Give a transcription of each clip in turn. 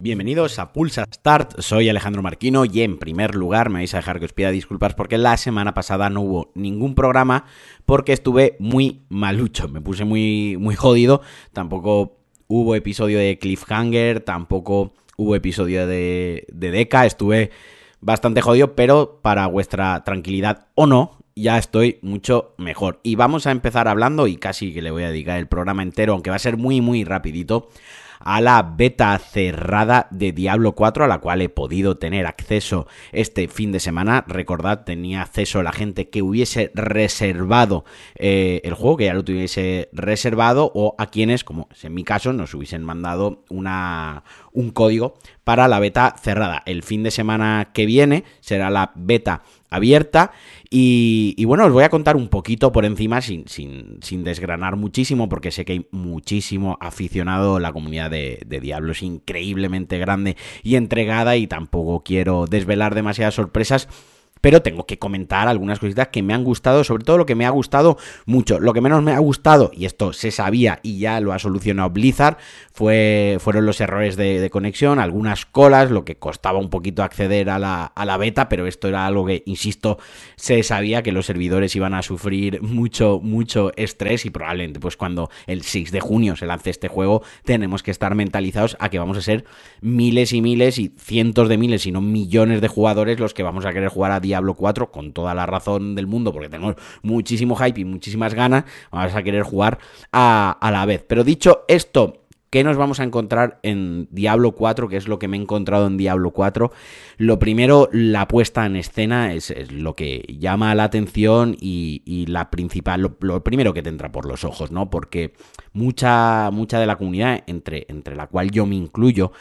Bienvenidos a Pulsa Start, soy Alejandro Marquino y en primer lugar me vais a dejar que os pida disculpas porque la semana pasada no hubo ningún programa porque estuve muy malucho, me puse muy, muy jodido, tampoco hubo episodio de Cliffhanger, tampoco hubo episodio de, de Deca, estuve bastante jodido, pero para vuestra tranquilidad o no, ya estoy mucho mejor. Y vamos a empezar hablando, y casi que le voy a dedicar el programa entero, aunque va a ser muy, muy rapidito, a la beta cerrada de Diablo 4 a la cual he podido tener acceso este fin de semana. Recordad, tenía acceso a la gente que hubiese reservado eh, el juego, que ya lo tuviese reservado, o a quienes, como es en mi caso, nos hubiesen mandado una, un código para la beta cerrada. El fin de semana que viene será la beta abierta. Y, bueno, os voy a contar un poquito por encima, sin, sin, sin, desgranar muchísimo, porque sé que hay muchísimo aficionado, la comunidad de, de Diablo es increíblemente grande y entregada y tampoco quiero desvelar demasiadas sorpresas pero tengo que comentar algunas cositas que me han gustado, sobre todo lo que me ha gustado mucho. Lo que menos me ha gustado, y esto se sabía y ya lo ha solucionado Blizzard, fue, fueron los errores de, conexión, algunas colas, lo que costaba un poquito acceder a la, a la, beta, pero esto era algo que, insisto, se sabía que los servidores iban a sufrir mucho, mucho estrés y probablemente pues cuando el 6 de junio se lance este juego tenemos que estar mentalizados a que vamos a ser miles y miles y cientos de miles, si no millones de jugadores los que vamos a querer jugar a Diablo 4 con toda la razón del mundo, porque tenemos muchísimo hype y muchísimas ganas, vamos a querer jugar a, a la vez. Pero dicho esto, ¿Qué nos vamos a encontrar en Diablo 4? ¿Qué es lo que me he encontrado en Diablo 4? Lo primero, la puesta en escena es, lo que llama la atención y, la principal, lo, lo, primero que te entra por los ojos, ¿no? Porque mucha, mucha de la comunidad, entre, entre la cual yo me incluyo,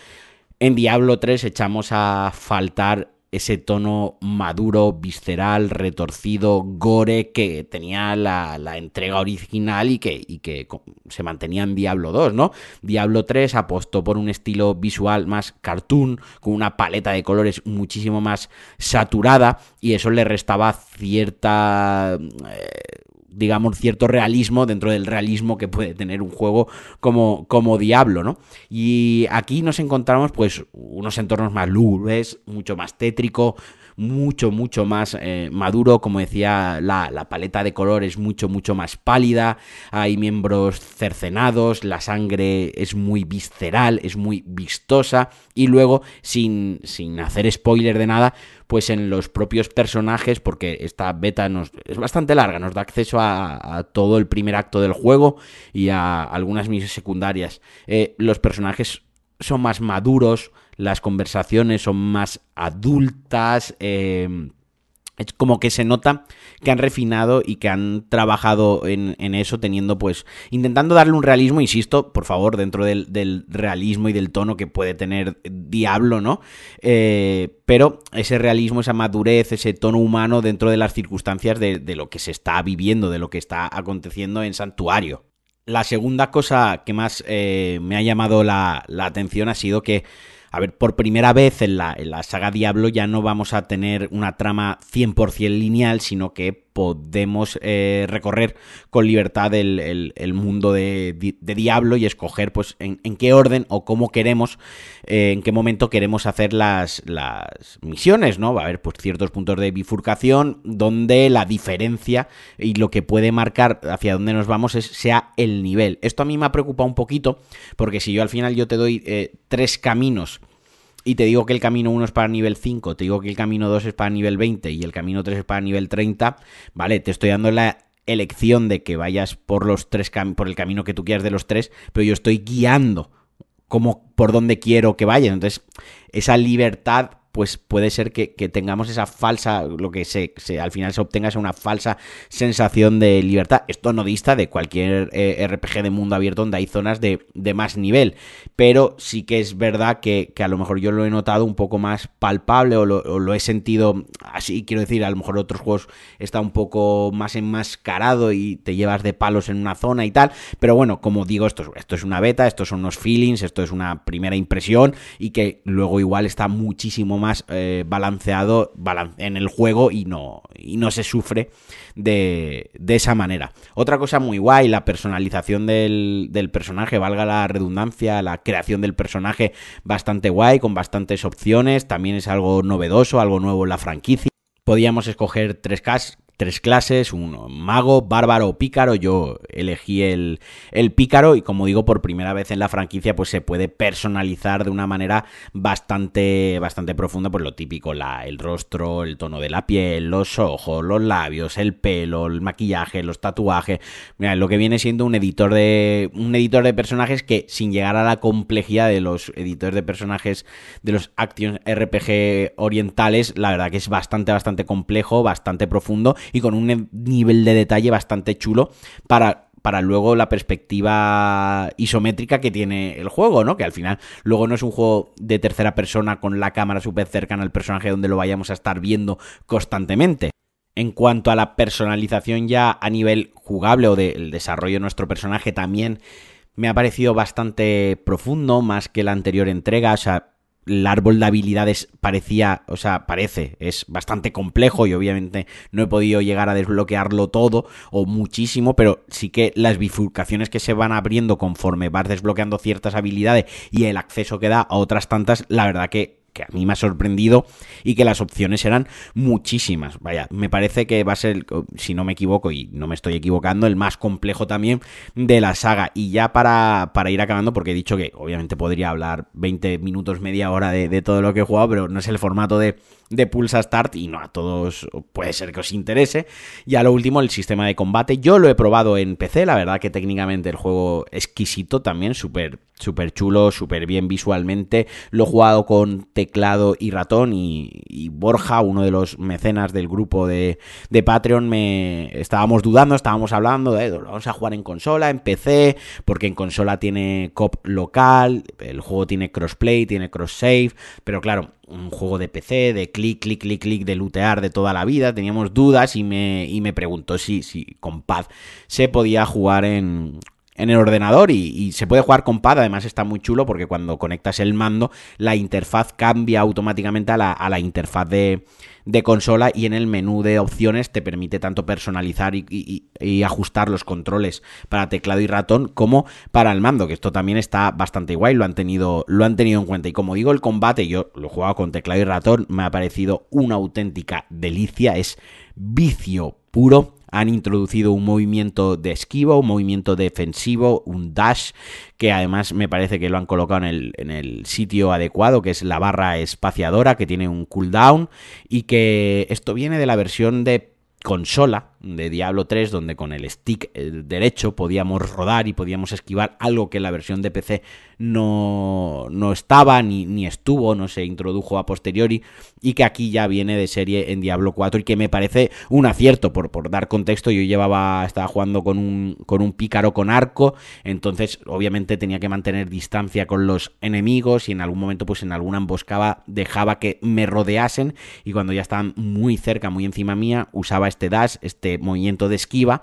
en Diablo 3 echamos a faltar ese tono maduro, visceral, retorcido, gore que tenía la, entrega original y que, y que, se mantenía en Diablo 2, ¿no? Diablo 3 apostó por un estilo visual más cartoon, con una paleta de colores muchísimo más saturada y eso le restaba cierta... Eh, digamos, cierto realismo dentro del realismo que puede tener un juego como, como Diablo, ¿no? Y aquí nos encontramos, pues, unos entornos más lúgubres, mucho más tétrico, mucho, mucho más eh, maduro. Como decía, la, la, paleta de color es mucho, mucho más pálida. Hay miembros cercenados, la sangre es muy visceral, es muy vistosa. Y luego, sin, sin hacer spoiler de nada, pues en los propios personajes, porque esta beta nos, es bastante larga, nos da acceso a, todo el primer acto del juego y a algunas misiones secundarias. Eh, los personajes son más maduros, las conversaciones son más adultas. Eh, es como que se nota que han refinado y que han trabajado en, eso, teniendo pues, intentando darle un realismo, insisto, por favor, dentro del, realismo y del tono que puede tener Diablo, ¿no? Eh, pero ese realismo, esa madurez, ese tono humano dentro de las circunstancias de, lo que se está viviendo, de lo que está aconteciendo en Santuario. La segunda cosa que más eh, me ha llamado la, la atención ha sido que a ver, por primera vez en la, en la saga Diablo ya no vamos a tener una trama 100% lineal, sino que podemos eh, recorrer con libertad el, mundo de, Diablo y escoger pues en, qué orden o cómo queremos, eh, en qué momento queremos hacer las, las misiones, ¿no? Va a haber pues ciertos puntos de bifurcación donde la diferencia y lo que puede marcar hacia dónde nos vamos es, sea el nivel. Esto a mí me ha preocupado un poquito porque si yo al final yo te doy eh, tres caminos y te digo que el camino 1 es para nivel 5, te digo que el camino 2 es para nivel 20 y el camino 3 es para nivel 30, ¿vale? Te estoy dando la elección de que vayas por los tres por el camino que tú quieras de los tres, pero yo estoy guiando como por donde quiero que vayas. Entonces, esa libertad pues puede ser que, tengamos esa falsa, lo que se, al final se obtenga es una falsa sensación de libertad. Esto no dista de cualquier eh, RPG de mundo abierto donde hay zonas de, más nivel, pero sí que es verdad que, a lo mejor yo lo he notado un poco más palpable o lo, he sentido así, quiero decir, a lo mejor otros juegos está un poco más enmascarado y te llevas de palos en una zona y tal, pero bueno, como digo, esto, esto es una beta, estos son unos feelings, esto es una primera impresión y que luego igual está muchísimo más más eh, balanceado en el juego y no, se sufre de, esa manera. Otra cosa muy guay, la personalización del, del personaje, valga la redundancia, la creación del personaje bastante guay, con bastantes opciones, también es algo novedoso, algo nuevo en la franquicia. Podíamos escoger tres, tres clases, un mago, bárbaro o pícaro. Yo elegí el, el, pícaro y como digo, por primera vez en la franquicia, pues se puede personalizar de una manera bastante, bastante profunda, pues lo típico, la, el rostro, el tono de la piel, los ojos, los labios, el pelo, el maquillaje, los tatuajes. Mira, lo que viene siendo un editor de. un editor de personajes que sin llegar a la complejidad de los editores de personajes de los Action RPG orientales, la verdad que es bastante, bastante complejo, bastante profundo y con un nivel de detalle bastante chulo para para luego la perspectiva isométrica que tiene el juego, ¿no? Que al final luego no es un juego de tercera persona con la cámara súper cercana al personaje donde lo vayamos a estar viendo constantemente. En cuanto a la personalización ya a nivel jugable o del desarrollo de nuestro personaje también me ha parecido bastante profundo, más que la anterior entrega, o sea, el árbol de habilidades parecía, o sea, parece, es bastante complejo y obviamente no he podido llegar a desbloquearlo todo o muchísimo, pero sí que las bifurcaciones que se van abriendo conforme vas desbloqueando ciertas habilidades y el acceso que da a otras tantas, la verdad que que a mí me ha sorprendido y que las opciones eran muchísimas. Vaya, me parece que va a ser, si no me equivoco y no me estoy equivocando, el más complejo también de la saga. Y ya para, para ir acabando, porque he dicho que obviamente podría hablar 20 minutos, media hora de, de todo lo que he jugado, pero no es el formato de de Pulsa Start y no a todos puede ser que os interese. Y a lo último, el sistema de combate. Yo lo he probado en PC, la verdad que técnicamente el juego exquisito también, súper súper chulo, súper bien visualmente. Lo he jugado con teclado y ratón y, Borja, uno de los mecenas del grupo de, de, Patreon, me estábamos dudando, estábamos hablando de, vamos a jugar en consola, en PC, porque en consola tiene cop local, el juego tiene crossplay, tiene cross save, pero claro, un juego de PC, de clic, clic, clic, clic, de lootear de toda la vida. Teníamos dudas y me, y me preguntó si, si con pad se podía jugar en, en el ordenador y, se puede jugar con pad, además está muy chulo porque cuando conectas el mando la interfaz cambia automáticamente a la, a la interfaz de, de, consola y en el menú de opciones te permite tanto personalizar y, y, ajustar los controles para teclado y ratón como para el mando, que esto también está bastante guay, lo han tenido, lo han tenido en cuenta. Y como digo el combate yo lo he jugado con teclado y ratón, me ha parecido una auténtica delicia, es vicio puro han introducido un movimiento de esquivo, un movimiento defensivo, un dash, que además me parece que lo han colocado en el, en el sitio adecuado, que es la barra espaciadora, que tiene un cooldown, y que esto viene de la versión de consola de Diablo 3 donde con el stick eh, derecho podíamos rodar y podíamos esquivar algo que en la versión de PC no, no estaba ni, ni, estuvo, no se introdujo a posteriori y que aquí ya viene de serie en Diablo 4 y que me parece un acierto por, por dar contexto. Yo llevaba estaba jugando con un, con un pícaro con arco entonces obviamente tenía que mantener distancia con los enemigos y en algún momento pues en alguna emboscada dejaba que me rodeasen y cuando ya estaban muy cerca muy encima mía usaba este dash este movimiento de esquiva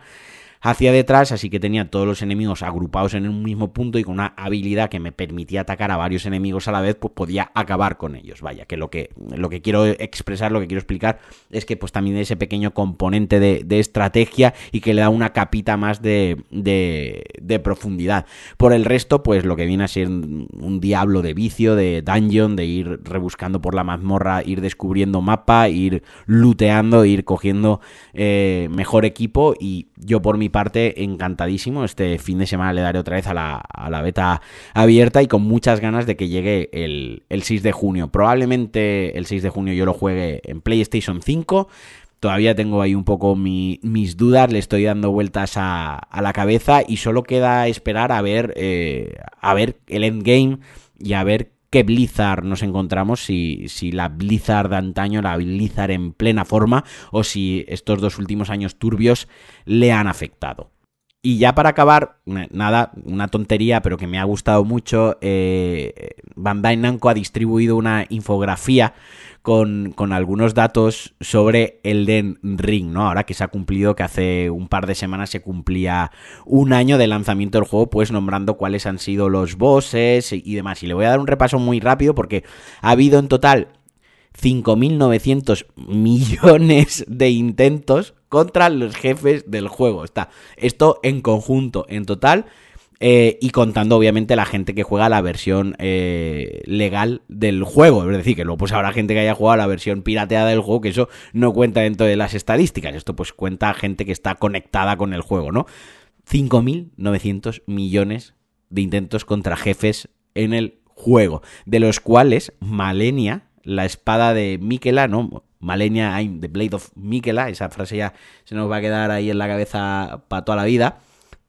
hacia detrás, así que tenía todos los enemigos agrupados en un mismo punto y con una habilidad que me permitía atacar a varios enemigos a la vez, pues podía acabar con ellos. Vaya, que lo que, lo que quiero expresar, lo que quiero explicar es que pues también ese pequeño componente de, estrategia y que le da una capita más de, de, profundidad. Por el resto, pues lo que viene a ser un diablo de vicio, de dungeon, de ir rebuscando por la mazmorra, ir descubriendo mapa, ir looteando, ir cogiendo eh, mejor equipo y yo por mi parte encantadísimo. Este fin de semana le daré otra vez a la, a la beta abierta y con muchas ganas de que llegue el, 6 de junio. Probablemente el 6 de junio yo lo juegue en PlayStation 5. Todavía tengo ahí un poco mis dudas, le estoy dando vueltas a, a, la cabeza y solo queda esperar a ver, eh, a ver el endgame y a ver qué Blizzard nos encontramos, si, si la Blizzard de antaño, la Blizzard en plena forma, o si estos dos últimos años turbios le han afectado. Y ya para acabar, nada, una tontería, pero que me ha gustado mucho, eh, Bandai Namco ha distribuido una infografía con, con, algunos datos sobre Elden Ring, ¿no? Ahora que se ha cumplido, que hace un par de semanas se cumplía un año de lanzamiento del juego, pues nombrando cuáles han sido los bosses y demás. Y le voy a dar un repaso muy rápido porque ha habido en total 5.900 millones de intentos contra los jefes del juego. Está esto en conjunto, en total. Eh, y contando obviamente la gente que juega la versión eh, legal del juego. Es decir, que luego pues habrá gente que haya jugado la versión pirateada del juego, que eso no cuenta dentro de las estadísticas. Esto pues cuenta gente que está conectada con el juego, ¿no? 5.900 millones de intentos contra jefes en el juego, de los cuales Malenia, la espada de Mikela, ¿no? Malenia, I'm the Blade of Mikela, esa frase ya se nos va a quedar ahí en la cabeza para toda la vida.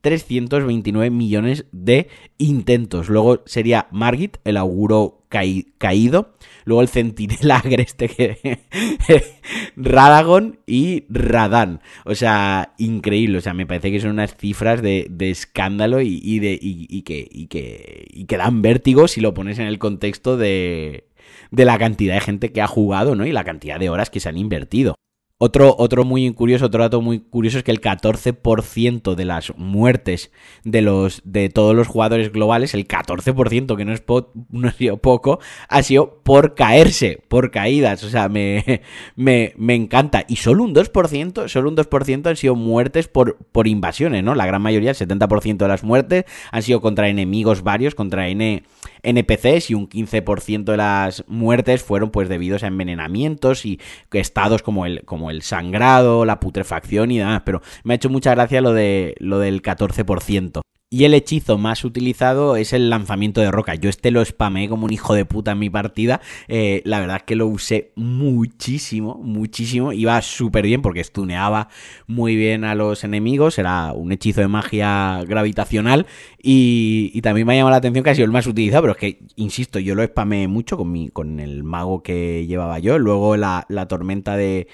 329 millones de intentos. Luego sería Margit, el auguro caído. Luego el centinela agreste que Radagon y Radan. O sea, increíble. O sea, me parece que son unas cifras de, escándalo y, de, que dan vértigo si lo pones en el contexto de, de la cantidad de gente que ha jugado, ¿no? Y la cantidad de horas que se han invertido. Otro, otro muy curioso, otro dato muy curioso es que el 14% de las muertes de los de todos los jugadores globales, el 14%, que no es, no ha sido poco, ha sido por caerse, por caídas. O sea, me, me, me, encanta. Y solo un 2%, solo un 2% han sido muertes por, por invasiones, ¿no? La gran mayoría, el 70% de las muertes, han sido contra enemigos varios, contra N NPCs y un 15% de las muertes fueron pues debidos a envenenamientos y estados como el, como el sangrado, la putrefacción y demás, pero me ha hecho mucha gracia lo, de, lo del 14%. Y el hechizo más utilizado es el lanzamiento de roca. Yo este lo spamé como un hijo de puta en mi partida. Eh, la verdad es que lo usé muchísimo, muchísimo. Iba súper bien porque stuneaba muy bien a los enemigos. Era un hechizo de magia gravitacional. Y, también me ha llamado la atención que ha sido el más utilizado. Pero es que, insisto, yo lo spamé mucho con, mi, con el mago que llevaba yo. Luego la, tormenta de,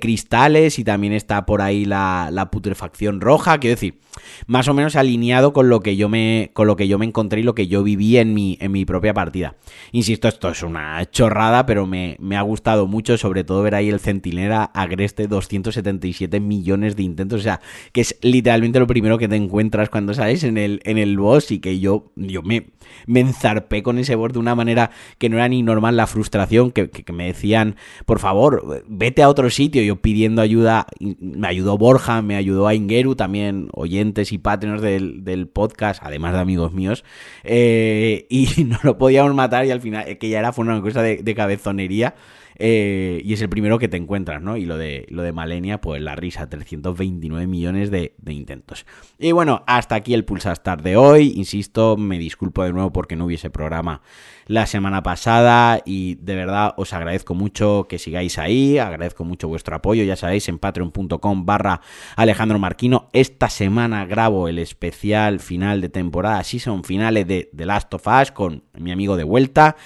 cristales. Y también está por ahí la, la putrefacción roja. Quiero decir, más o menos alineado con lo que yo me, con lo que yo me encontré y lo que yo viví en mi, en mi propia partida. Insisto, esto es una chorrada, pero me, ha gustado mucho, sobre todo ver ahí el centinela agreste 277 millones de intentos, o sea, que es literalmente lo primero que te encuentras cuando sales en el, en el boss y que yo, yo me, me enzarpé con ese boss de una manera que no era ni normal la frustración, que, que, me decían, por favor, vete a otro sitio, yo pidiendo ayuda, me ayudó Borja, me ayudó a Ingeru, también oyentes y patrones del, del podcast, además de amigos míos, eh, y no lo podíamos matar y al final, que ya era fue una cosa de cabezonería. Eh, y es el primero que te encuentras, ¿no? Y lo de, lo de Malenia, pues la risa, 329 millones de, intentos. Y bueno, hasta aquí el Pulsastar de hoy. Insisto, me disculpo de nuevo porque no hubiese programa la semana pasada y de verdad os agradezco mucho que sigáis ahí, agradezco mucho vuestro apoyo, ya sabéis, en patreon.com barra Alejandro Marquino. Esta semana grabo el especial final de temporada, son finales de The Last of Us con mi amigo de vuelta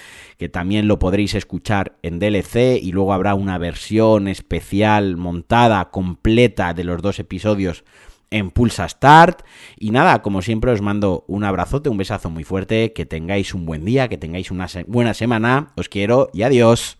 que también lo podréis escuchar en DLC y luego habrá una versión especial montada completa de los dos episodios en Pulsa Start. Y nada, como siempre os mando un abrazote, un besazo muy fuerte, que tengáis un buen día, que tengáis una buena semana, os quiero y adiós.